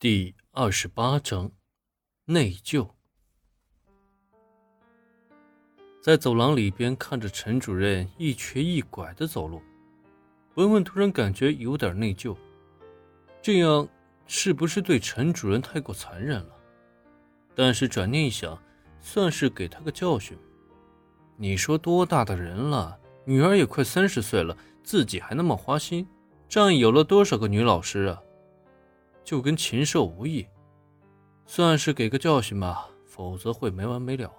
第二十八章内疚。在走廊里边看着陈主任一瘸一拐的走路，文文突然感觉有点内疚。这样是不是对陈主任太过残忍了？但是转念一想，算是给他个教训。你说多大的人了，女儿也快三十岁了，自己还那么花心，仗义有了多少个女老师啊？就跟禽兽无异，算是给个教训吧，否则会没完没了。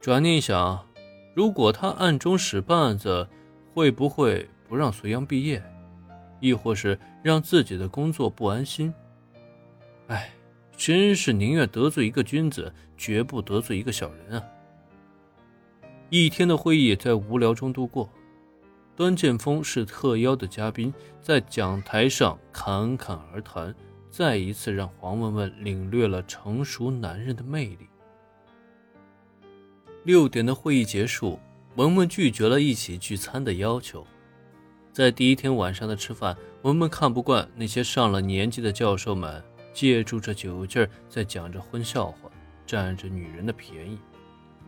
转念一想，如果他暗中使绊子，会不会不让隋阳毕业，亦或是让自己的工作不安心？哎，真是宁愿得罪一个君子，绝不得罪一个小人啊！一天的会议在无聊中度过。端剑锋是特邀的嘉宾，在讲台上侃侃而谈，再一次让黄文文领略了成熟男人的魅力。六点的会议结束，文文拒绝了一起聚餐的要求。在第一天晚上的吃饭，文文看不惯那些上了年纪的教授们借助着酒劲儿在讲着荤笑话，占着女人的便宜，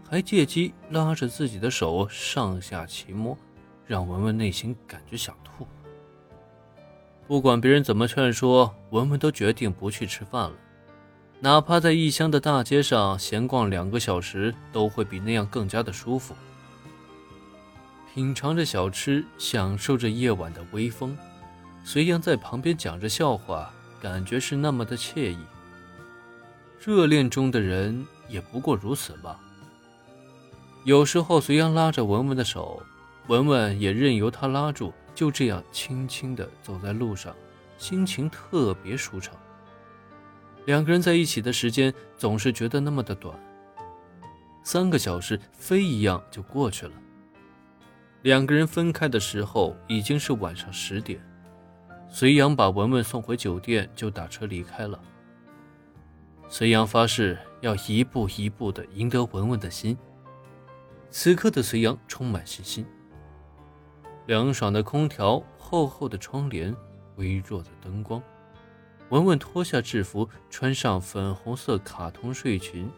还借机拉着自己的手上下其摸。让文文内心感觉想吐。不管别人怎么劝说，文文都决定不去吃饭了。哪怕在异乡的大街上闲逛两个小时，都会比那样更加的舒服。品尝着小吃，享受着夜晚的微风，隋阳在旁边讲着笑话，感觉是那么的惬意。热恋中的人也不过如此吧。有时候，隋阳拉着文文的手。文文也任由他拉住，就这样轻轻地走在路上，心情特别舒畅。两个人在一起的时间总是觉得那么的短，三个小时飞一样就过去了。两个人分开的时候已经是晚上十点，隋阳把文文送回酒店，就打车离开了。隋阳发誓要一步一步地赢得文文的心。此刻的隋阳充满信心。凉爽的空调，厚厚的窗帘，微弱的灯光。文文脱下制服，穿上粉红色卡通睡裙，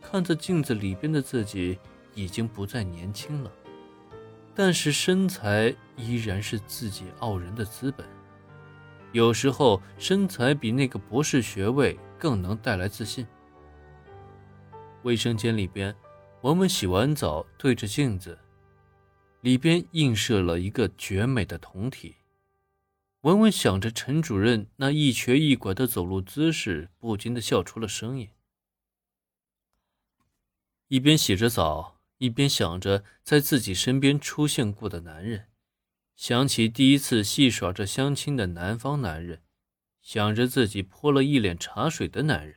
看着镜子里边的自己，已经不再年轻了，但是身材依然是自己傲人的资本。有时候，身材比那个博士学位更能带来自信。卫生间里边，文文洗完澡，对着镜子。里边映射了一个绝美的酮体，文文想着陈主任那一瘸一拐的走路姿势，不禁的笑出了声音。一边洗着澡，一边想着在自己身边出现过的男人，想起第一次戏耍着相亲的南方男人，想着自己泼了一脸茶水的男人，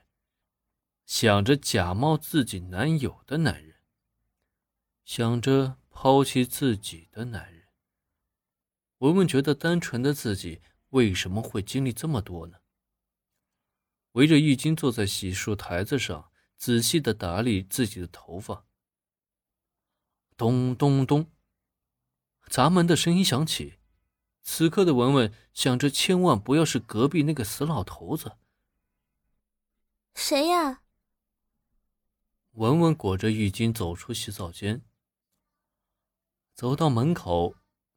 想着假冒自己男友的男人，想着。抛弃自己的男人，文文觉得单纯的自己为什么会经历这么多呢？围着浴巾坐在洗漱台子上，仔细的打理自己的头发。咚咚咚，砸门的声音响起。此刻的文文想着，千万不要是隔壁那个死老头子。谁呀？文文裹着浴巾走出洗澡间。走到门口，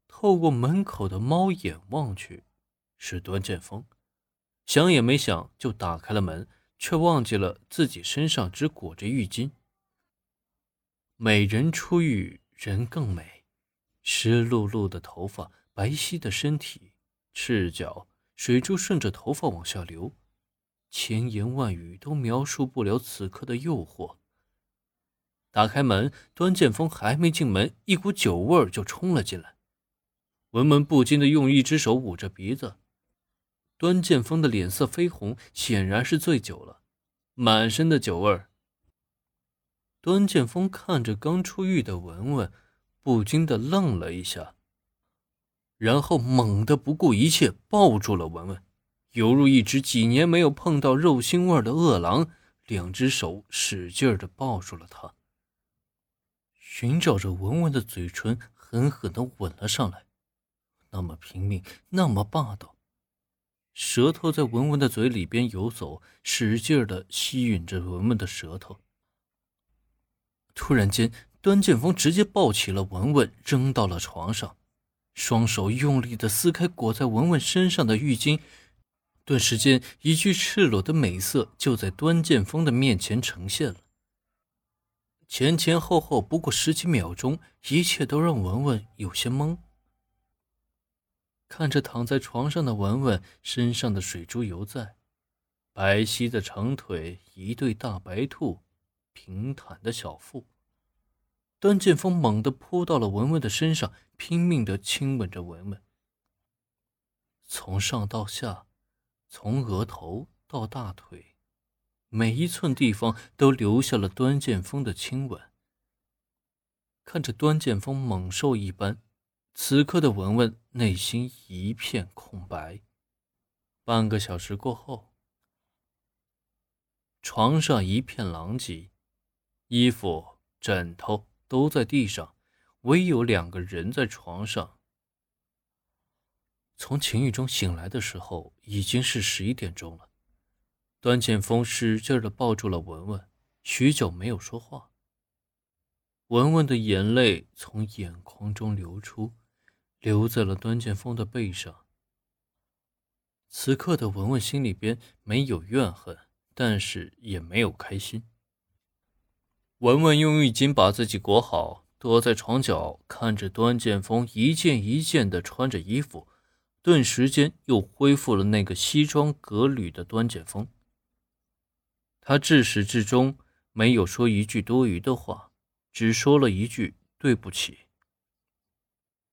透过门口的猫眼望去，是端剑锋。想也没想就打开了门，却忘记了自己身上只裹着浴巾。美人出浴，人更美。湿漉漉的头发，白皙的身体，赤脚，水珠顺着头发往下流，千言万语都描述不了此刻的诱惑。打开门，端剑锋还没进门，一股酒味儿就冲了进来。文文不禁的用一只手捂着鼻子。端剑锋的脸色绯红，显然是醉酒了，满身的酒味儿。端剑锋看着刚出狱的文文，不禁的愣了一下，然后猛地不顾一切抱住了文文，犹如一只几年没有碰到肉腥味的饿狼，两只手使劲的抱住了他。寻找着文文的嘴唇，狠狠的吻了上来，那么拼命，那么霸道。舌头在文文的嘴里边游走，使劲的吸吮着文文的舌头。突然间，端剑锋直接抱起了文文，扔到了床上，双手用力的撕开裹在文文身上的浴巾，顿时间，一具赤裸的美色就在端剑锋的面前呈现了。前前后后不过十几秒钟，一切都让文文有些懵。看着躺在床上的文文，身上的水珠犹在，白皙的长腿，一对大白兔，平坦的小腹。端剑锋猛地扑到了文文的身上，拼命的亲吻着文文，从上到下，从额头到大腿，每一寸地方都留下了端剑锋的亲吻。看着端剑锋猛兽一般。此刻的文文内心一片空白。半个小时过后，床上一片狼藉，衣服、枕头都在地上，唯有两个人在床上。从情欲中醒来的时候，已经是十一点钟了。端剑锋使劲的抱住了文文，许久没有说话。文文的眼泪从眼眶中流出。流在了端剑锋的背上。此刻的文文心里边没有怨恨，但是也没有开心。文文用浴巾把自己裹好，躲在床角，看着端剑锋一件一件的穿着衣服，顿时间又恢复了那个西装革履的端剑锋。他至始至终没有说一句多余的话，只说了一句对不起。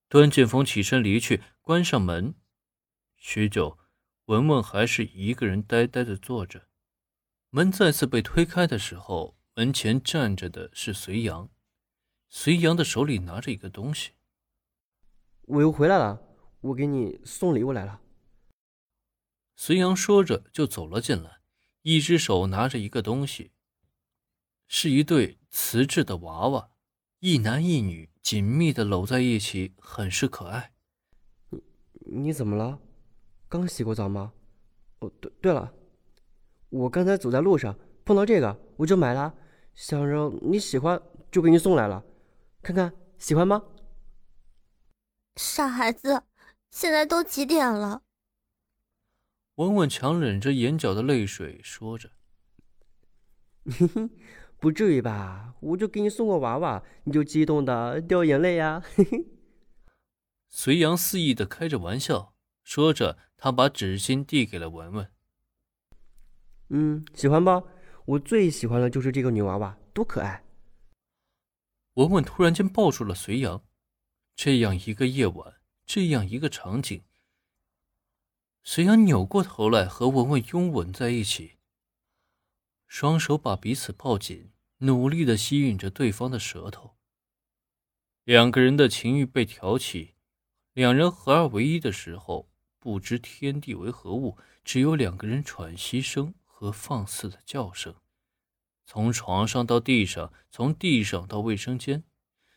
端剑锋起身离去，关上门。许久，文文还是一个人呆呆的坐着。门再次被推开的时候，门前站着的是隋阳。隋阳的手里拿着一个东西。我又回来了，我给你送礼物来了。隋阳说着就走了进来，一只手拿着一个东西，是一对瓷质的娃娃。一男一女紧密的搂在一起，很是可爱。你你怎么了？刚洗过澡吗？哦，对对了，我刚才走在路上碰到这个，我就买了，想着你喜欢，就给你送来了。看看喜欢吗？傻孩子，现在都几点了？文文强忍着眼角的泪水说着。嘿嘿。不至于吧？我就给你送个娃娃，你就激动的掉眼泪呀！嘿嘿。隋阳肆意的开着玩笑，说着，他把纸巾递给了文文。嗯，喜欢吧？我最喜欢的就是这个女娃娃，多可爱！文文突然间抱住了隋阳。这样一个夜晚，这样一个场景，隋阳扭过头来和文文拥吻在一起。双手把彼此抱紧，努力的吸引着对方的舌头。两个人的情欲被挑起，两人合二为一的时候，不知天地为何物，只有两个人喘息声和放肆的叫声。从床上到地上，从地上到卫生间，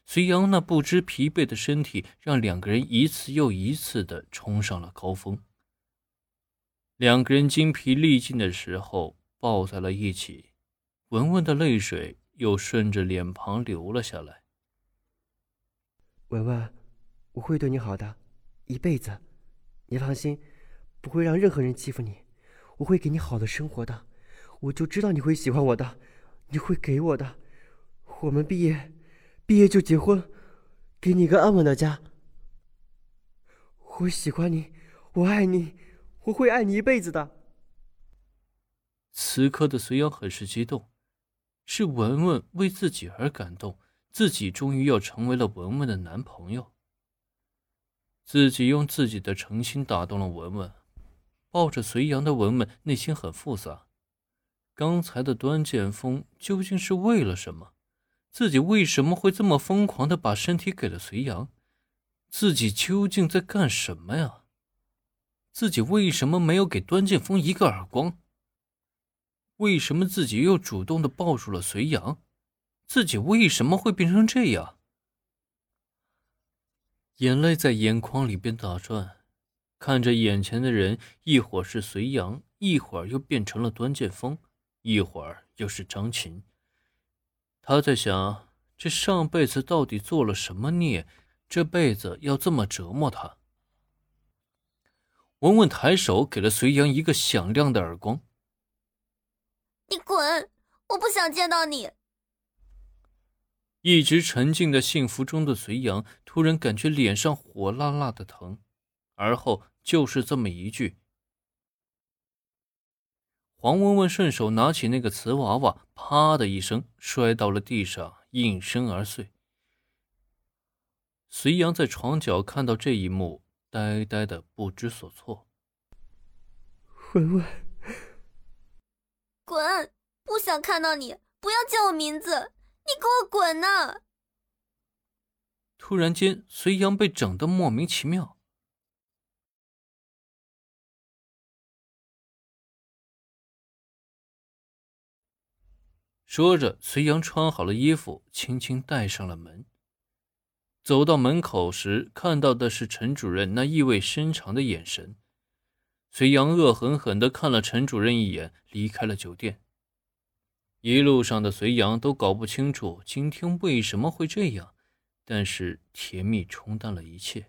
隋阳那不知疲惫的身体让两个人一次又一次的冲上了高峰。两个人精疲力尽的时候。抱在了一起，文文的泪水又顺着脸庞流了下来。文文，我会对你好的，一辈子，你放心，不会让任何人欺负你，我会给你好的生活的，我就知道你会喜欢我的，你会给我的，我们毕业，毕业就结婚，给你一个安稳的家。我喜欢你，我爱你，我会爱你一辈子的。此刻的隋阳很是激动，是文文为自己而感动，自己终于要成为了文文的男朋友。自己用自己的诚心打动了文文，抱着隋阳的文文内心很复杂。刚才的端剑锋究竟是为了什么？自己为什么会这么疯狂的把身体给了隋阳？自己究竟在干什么呀？自己为什么没有给端剑锋一个耳光？为什么自己又主动的抱住了隋阳？自己为什么会变成这样？眼泪在眼眶里边打转，看着眼前的人，一会儿是隋阳，一会儿又变成了端剑锋，一会儿又是张琴。他在想，这上辈子到底做了什么孽，这辈子要这么折磨他？文文抬手给了隋阳一个响亮的耳光：“你滚！我不想见到你。”一直沉浸在幸福中的隋阳，突然感觉脸上火辣辣的疼，而后就是这么一句。黄文文顺手拿起那个瓷娃娃，啪的一声摔到了地上，应声而碎。隋阳在床角看到这一幕，呆呆的不知所措。文文，滚！不想看到你，不要叫我名字。你给我滚呐！突然间，隋阳被整得莫名其妙。说着，隋阳穿好了衣服，轻轻带上了门。走到门口时，看到的是陈主任那意味深长的眼神。隋阳恶狠狠地看了陈主任一眼，离开了酒店。一路上的隋阳都搞不清楚今天为什么会这样，但是甜蜜冲淡了一切。